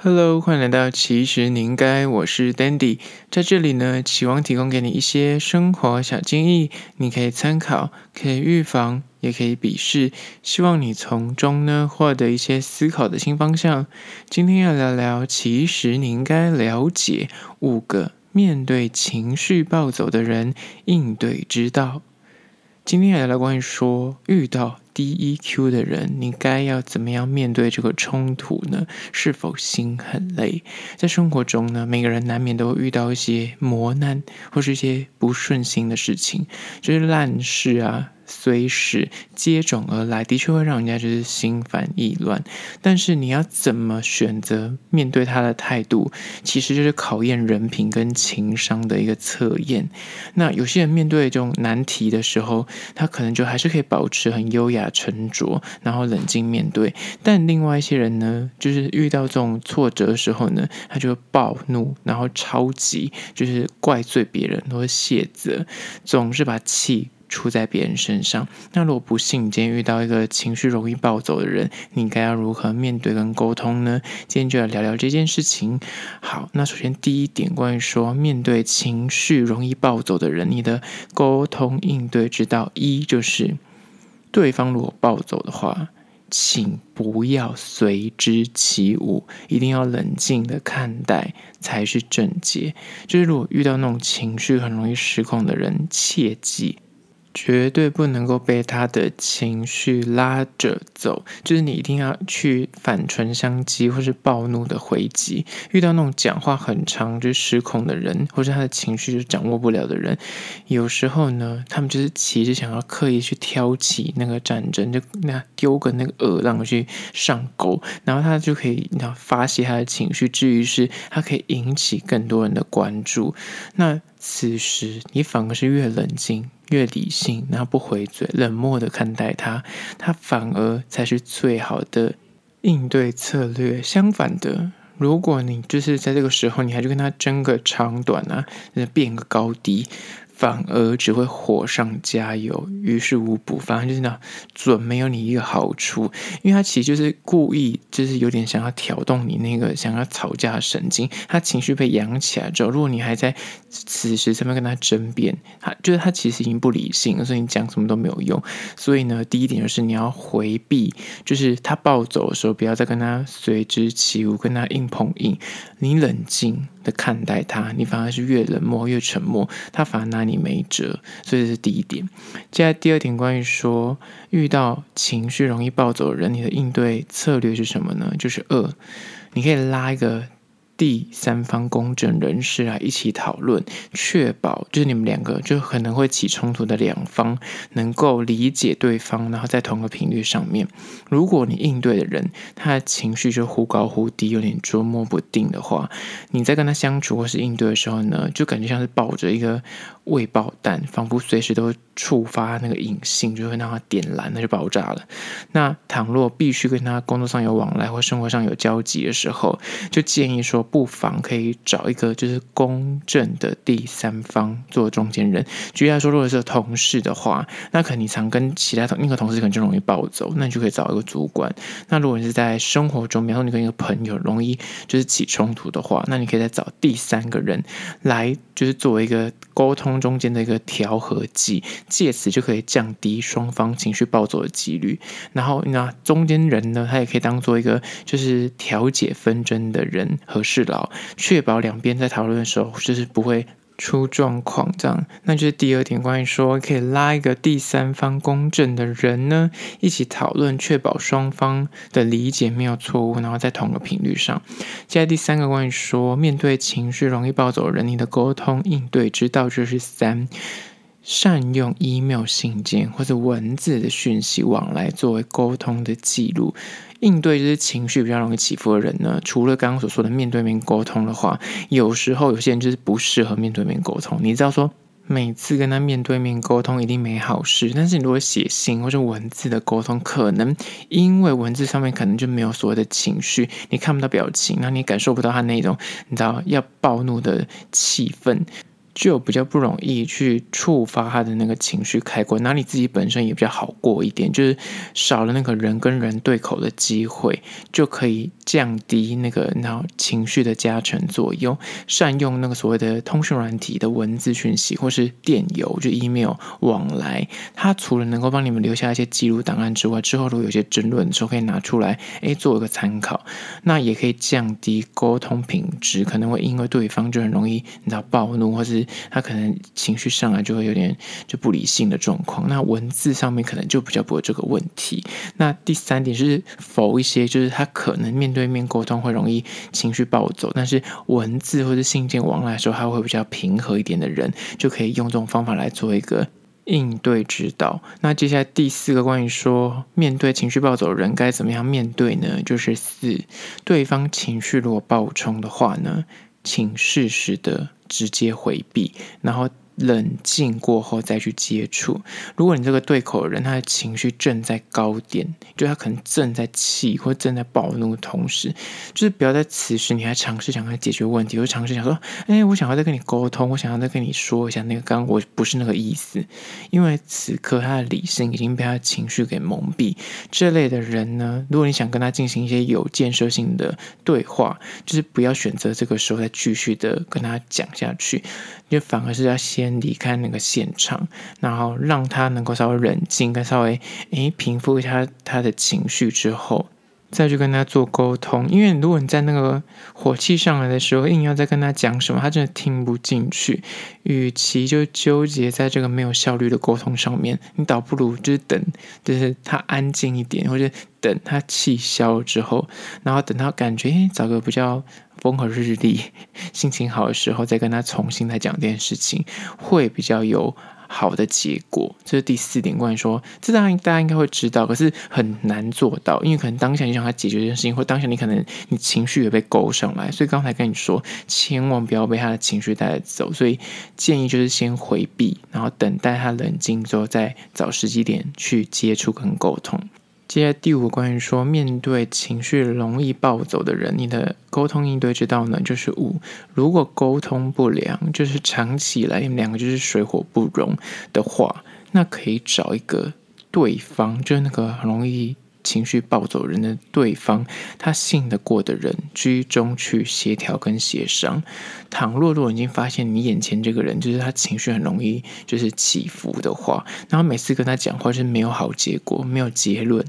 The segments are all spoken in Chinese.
Hello，欢迎来到其实你应该，我是 Dandy，在这里呢，期望提供给你一些生活小建议，你可以参考，可以预防，也可以鄙视，希望你从中呢获得一些思考的新方向。今天要聊聊，其实你应该了解五个面对情绪暴走的人应对之道。今天要聊聊关于说遇到。D E Q 的人，你该要怎么样面对这个冲突呢？是否心很累？在生活中呢，每个人难免都会遇到一些磨难，或是一些不顺心的事情，就是烂事啊。随时接踵而来，的确会让人家就是心烦意乱。但是你要怎么选择面对他的态度，其实就是考验人品跟情商的一个测验。那有些人面对这种难题的时候，他可能就还是可以保持很优雅沉着，然后冷静面对。但另外一些人呢，就是遇到这种挫折的时候呢，他就暴怒，然后超级就是怪罪别人，或者卸责，总是把气。出在别人身上。那如果不幸今天遇到一个情绪容易暴走的人，你该要如何面对跟沟通呢？今天就要聊聊这件事情。好，那首先第一点，关于说面对情绪容易暴走的人，你的沟通应对之道一就是，对方如果暴走的话，请不要随之起舞，一定要冷静的看待才是正解。就是如果遇到那种情绪很容易失控的人，切记。绝对不能够被他的情绪拉着走，就是你一定要去反唇相讥，或是暴怒的回击。遇到那种讲话很长就失控的人，或是他的情绪就掌握不了的人，有时候呢，他们就是其实想要刻意去挑起那个战争，就那丢个那个饵让去上钩，然后他就可以那发泄他的情绪，至于是他可以引起更多人的关注。那此时你反而是越冷静。越理性，然后不回嘴，冷漠的看待他，他反而才是最好的应对策略。相反的，如果你就是在这个时候，你还去跟他争个长短啊，变个高低。反而只会火上加油，于事无补。反正就是那准没有你一个好处，因为他其实就是故意，就是有点想要挑动你那个想要吵架的神经。他情绪被扬起来之后，如果你还在此时这边跟他争辩，他就是他其实已经不理性，所以你讲什么都没有用。所以呢，第一点就是你要回避，就是他暴走的时候，不要再跟他随之起舞，跟他硬碰硬。你冷静看待他，你反而是越冷漠越沉默，他反而拿你没辙。所以这是第一点。接下来第二点，关于说遇到情绪容易暴走的人，你的应对策略是什么呢？就是二，你可以拉一个。第三方公正人士来一起讨论，确保就是你们两个就可能会起冲突的两方能够理解对方，然后在同个频率上面。如果你应对的人他的情绪就忽高忽低，有点捉摸不定的话，你在跟他相处或是应对的时候呢，就感觉像是抱着一个未爆弹，仿佛随时都触发那个引信，就会让他点燃，那就爆炸了。那倘若必须跟他工作上有往来或生活上有交集的时候，就建议说。不妨可以找一个就是公正的第三方做中间人。举例来说，如果是同事的话，那可能你常跟其他同那个同事可能就容易暴走，那你就可以找一个主管。那如果你是在生活中，比方说你跟一个朋友容易就是起冲突的话，那你可以再找第三个人来，就是作为一个沟通中间的一个调和剂，借此就可以降低双方情绪暴走的几率。然后那中间人呢，他也可以当做一个就是调解纷争的人，和事。确保两边在讨论的时候就是不会出状况，这样，那就是第二点，关于说可以拉一个第三方公正的人呢，一起讨论，确保双方的理解没有错误，然后在同个频率上。接下来第三个，关于说面对情绪容易暴走的人，你的沟通应对之道就是三，善用 email 信件或者文字的讯息往来作为沟通的记录。应对这些情绪比较容易起伏的人呢，除了刚刚所说的面对面沟通的话，有时候有些人就是不适合面对面沟通。你知道说，每次跟他面对面沟通一定没好事，但是你如果写信或者文字的沟通，可能因为文字上面可能就没有所谓的情绪，你看不到表情，那你感受不到他那种你知道要暴怒的气氛。就比较不容易去触发他的那个情绪开关，那你自己本身也比较好过一点，就是少了那个人跟人对口的机会，就可以降低那个然后情绪的加成作用，善用那个所谓的通讯软体的文字讯息或是电邮就 email 往来，它除了能够帮你们留下一些记录档案之外，之后如果有些争论的时候可以拿出来，诶，做一个参考，那也可以降低沟通品质，可能会因为对方就很容易你知道暴怒，或是他可能情绪上来就会有点就不理性的状况，那文字上面可能就比较不会这个问题。那第三点是否一些就是他可能面对面沟通会容易情绪暴走，但是文字或者信件往来的时候他会比较平和一点的人，就可以用这种方法来做一个应对指导。那接下来第四个关于说面对情绪暴走的人该怎么样面对呢？就是四，对方情绪如果暴冲的话呢，请适时的直接回避，然后。冷静过后再去接触。如果你这个对口的人，他的情绪正在高点，就他可能正在气或正在暴怒的同时，就是不要在此时你还尝试想要解决问题，或尝试想说，哎，我想要再跟你沟通，我想要再跟你说一下那个，刚刚我不是那个意思。因为此刻他的理性已经被他的情绪给蒙蔽。这类的人呢，如果你想跟他进行一些有建设性的对话，就是不要选择这个时候再继续的跟他讲下去，就反而是要先。离开那个现场，然后让他能够稍微冷静，跟稍微诶平复一下他，他的情绪之后，再去跟他做沟通。因为如果你在那个火气上来的时候，硬要再跟他讲什么，他真的听不进去。与其就纠结在这个没有效率的沟通上面，你倒不如就是等，就是他安静一点，或者等他气消之后，然后等他感觉诶找个比较。风和日丽、心情好的时候，再跟他重新来讲这件事情，会比较有好的结果。这是第四点，关于说，这当然大家应该会知道，可是很难做到，因为可能当下你想他解决这件事情，或当下你可能你情绪也被勾上来，所以刚才跟你说，千万不要被他的情绪带走。所以建议就是先回避，然后等待他冷静之后，再找时机点去接触跟沟通。接下第五关于说，面对情绪容易暴走的人，你的沟通应对之道呢，就是五。如果沟通不良，就是长期以来你们两个就是水火不容的话，那可以找一个对方，就是那个很容易。情绪暴走人的对方，他信得过的人居中去协调跟协商。倘若如果已经发现你眼前这个人就是他情绪很容易就是起伏的话，然后每次跟他讲话是没有好结果，没有结论。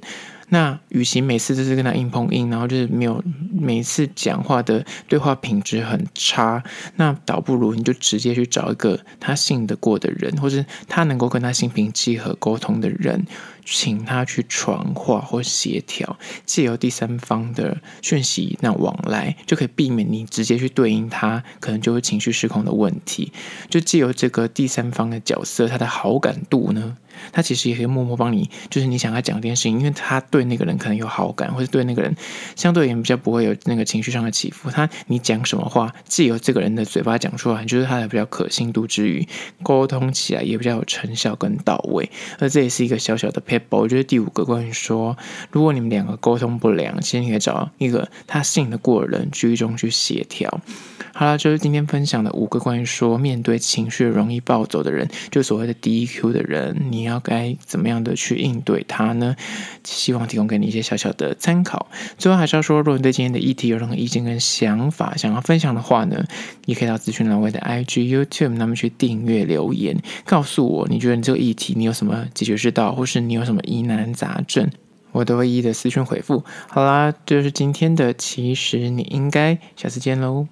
那与其每次都是跟他硬碰硬，然后就是没有每次讲话的对话品质很差，那倒不如你就直接去找一个他信得过的人，或是他能够跟他心平气和沟通的人，请他去传话或协调，借由第三方的讯息那往来，就可以避免你直接去对应他，可能就会情绪失控的问题。就借由这个第三方的角色，他的好感度呢？他其实也可以默默帮你，就是你想要讲这件事情，因为他对那个人可能有好感，或者对那个人相对也比较不会有那个情绪上的起伏。他你讲什么话，既有这个人的嘴巴讲出来，就是他的比较可信度之余，沟通起来也比较有成效跟到位。而这也是一个小小的撇步，就是第五个关于说，如果你们两个沟通不良，其实你可以找一个他信得过的人居中去协调。好了，就是今天分享的五个关于说面对情绪容易暴走的人，就所谓的 DEQ 的人，你要该怎么样的去应对他呢？希望提供给你一些小小的参考。最后还是要说，如果你对今天的议题有任何意见跟想法，想要分享的话呢，你可以到资讯栏位的 IG、YouTube，那么去订阅留言，告诉我你觉得你这个议题你有什么解决之道，或是你有什么疑难杂症，我都会一一的私讯回复。好啦，这就是今天的，其实你应该下次见喽。